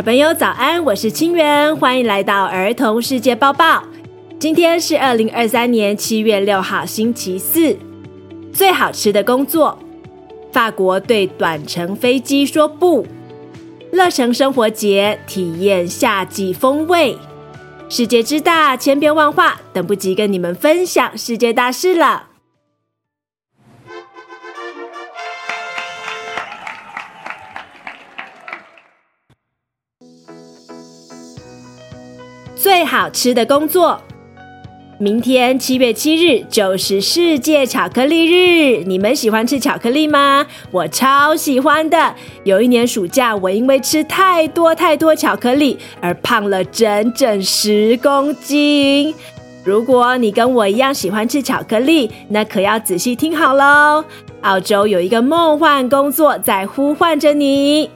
小朋友早安，我是清源，欢迎来到儿童世界报报。今天是二零二三年七月六号，星期四。最好吃的工作，法国对短程飞机说不。乐城生活节体验夏季风味。世界之大，千变万化，等不及跟你们分享世界大事了。最好吃的工作，明天七月七日就是世界巧克力日。你们喜欢吃巧克力吗？我超喜欢的。有一年暑假，我因为吃太多太多巧克力而胖了整整十公斤。如果你跟我一样喜欢吃巧克力，那可要仔细听好喽。澳洲有一个梦幻工作在呼唤着你。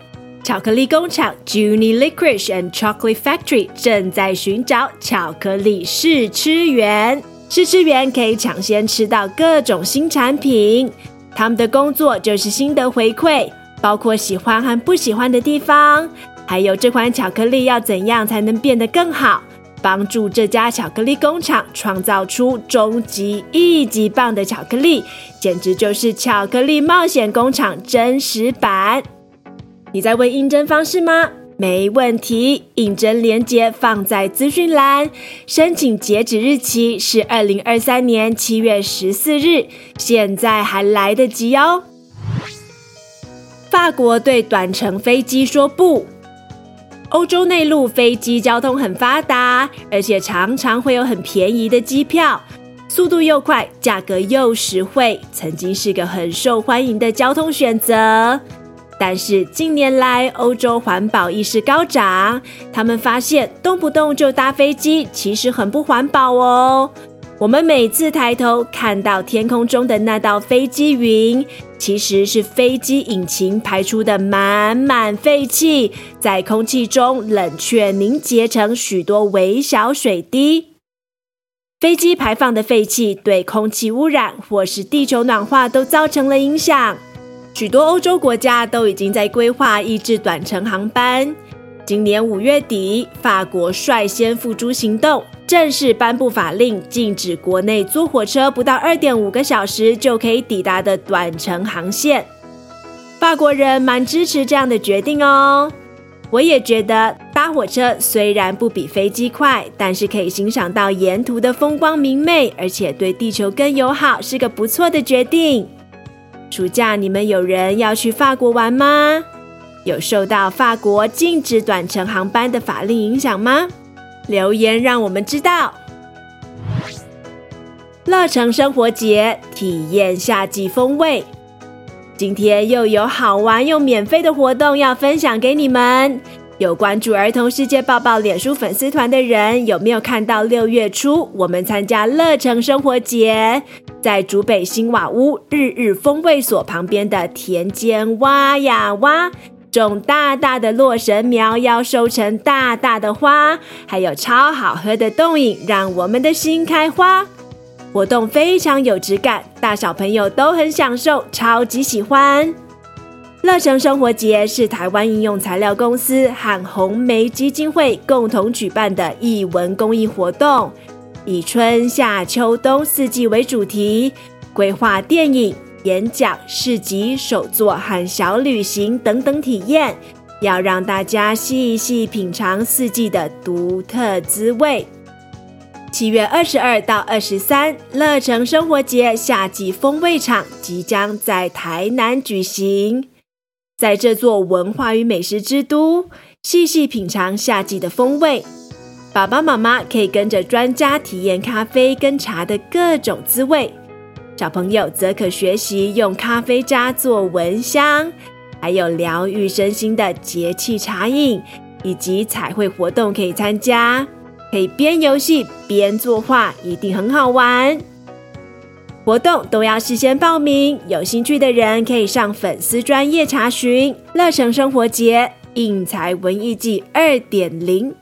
巧克力工厂 Juni Licorice and Chocolate Factory 正在寻找巧克力试吃员，试吃员可以抢先吃到各种新产品。他们的工作就是心得回馈，包括喜欢和不喜欢的地方，还有这款巧克力要怎样才能变得更好，帮助这家巧克力工厂创造出终极一级棒的巧克力，简直就是巧克力冒险工厂真实版。你在问应征方式吗？没问题，应征链接放在资讯栏。申请截止日期是二零二三年七月十四日，现在还来得及哦。法国对短程飞机说不。欧洲内陆飞机交通很发达，而且常常会有很便宜的机票，速度又快，价格又实惠，曾经是个很受欢迎的交通选择。但是近年来，欧洲环保意识高涨，他们发现动不动就搭飞机，其实很不环保哦。我们每次抬头看到天空中的那道飞机云，其实是飞机引擎排出的满满废气，在空气中冷却凝结成许多微小水滴。飞机排放的废气对空气污染或是地球暖化都造成了影响。许多欧洲国家都已经在规划抑制短程航班。今年五月底，法国率先付诸行动，正式颁布法令，禁止国内坐火车不到二点五个小时就可以抵达的短程航线。法国人蛮支持这样的决定哦。我也觉得搭火车虽然不比飞机快，但是可以欣赏到沿途的风光明媚，而且对地球更友好，是个不错的决定。暑假你们有人要去法国玩吗？有受到法国禁止短程航班的法令影响吗？留言让我们知道。乐城生活节体验夏季风味，今天又有好玩又免费的活动要分享给你们。有关注儿童世界抱抱脸书粉丝团的人，有没有看到六月初我们参加乐城生活节，在竹北新瓦屋日日风味所旁边的田间挖呀挖，种大大的洛神苗，要收成大大的花，还有超好喝的冻饮，让我们的心开花。活动非常有质感，大小朋友都很享受，超级喜欢。乐成生活节是台湾应用材料公司和红梅基金会共同举办的艺文公益活动，以春夏秋冬四季为主题，规划电影、演讲、市集、手作和小旅行等等体验，要让大家细细品尝四季的独特滋味。七月二十二到二十三，乐成生活节夏季风味场即将在台南举行。在这座文化与美食之都，细细品尝夏季的风味。爸爸妈妈可以跟着专家体验咖啡跟茶的各种滋味，小朋友则可学习用咖啡渣做蚊香，还有疗愈身心的节气茶饮，以及彩绘活动可以参加，可以边游戏边作画，一定很好玩。活动都要事先报名，有兴趣的人可以上粉丝专业查询。乐城生活节应才文艺季二点零。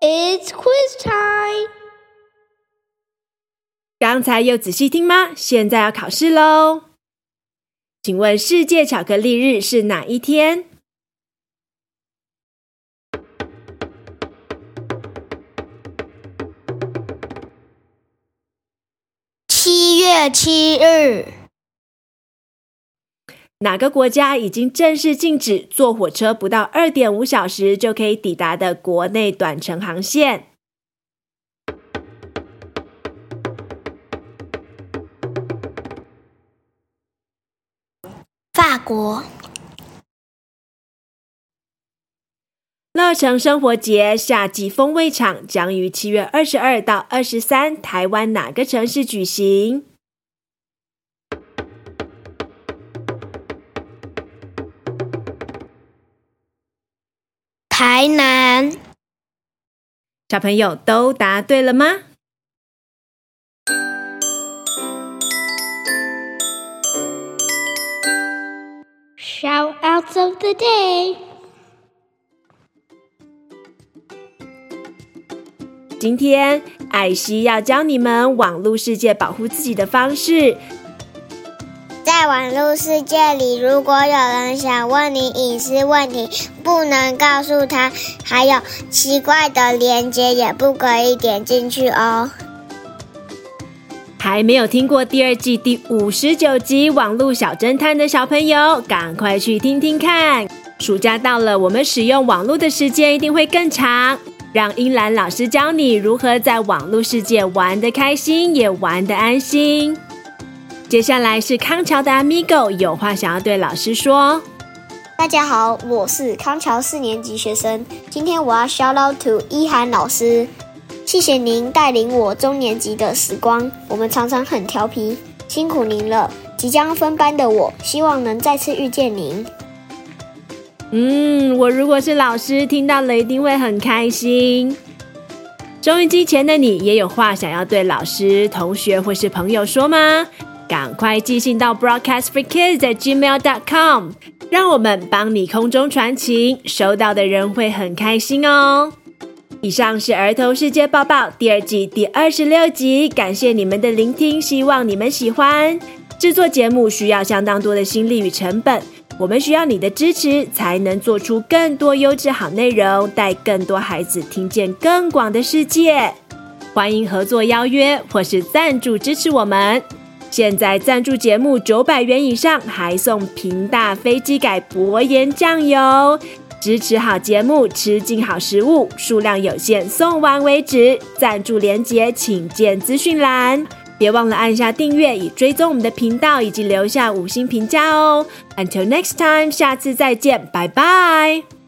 It's quiz time。刚才有仔细听吗？现在要考试喽。请问世界巧克力日是哪一天？月七日。哪个国家已经正式禁止坐火车不到二点五小时就可以抵达的国内短程航线？法国。乐城生活节夏季风味场将于七月二十二到二十三，台湾哪个城市举行？台南。小朋友都答对了吗？Shoutouts of the day。今天艾希要教你们网络世界保护自己的方式。在网络世界里，如果有人想问你隐私问题，不能告诉他；还有奇怪的链接也不可以点进去哦。还没有听过第二季第五十九集《网络小侦探》的小朋友，赶快去听听看！暑假到了，我们使用网络的时间一定会更长。让英兰老师教你如何在网络世界玩得开心，也玩得安心。接下来是康桥的 Amigo，有话想要对老师说。大家好，我是康桥四年级学生。今天我要 shout out to 一涵老师，谢谢您带领我中年级的时光。我们常常很调皮，辛苦您了。即将分班的我，希望能再次遇见您。嗯，我如果是老师，听到了一定会很开心。收音机前的你，也有话想要对老师、同学或是朋友说吗？赶快寄信到 broadcast for kids at gmail dot com，让我们帮你空中传情，收到的人会很开心哦。以上是儿童世界报报第二季第二十六集，感谢你们的聆听，希望你们喜欢。制作节目需要相当多的心力与成本，我们需要你的支持，才能做出更多优质好内容，带更多孩子听见更广的世界。欢迎合作邀约或是赞助支持我们。现在赞助节目九百元以上，还送屏大飞机改薄盐酱油。支持好节目，吃进好食物，数量有限，送完为止。赞助连结请见资讯栏。别忘了按下订阅，以追踪我们的频道，以及留下五星评价哦。Until next time，下次再见，拜拜。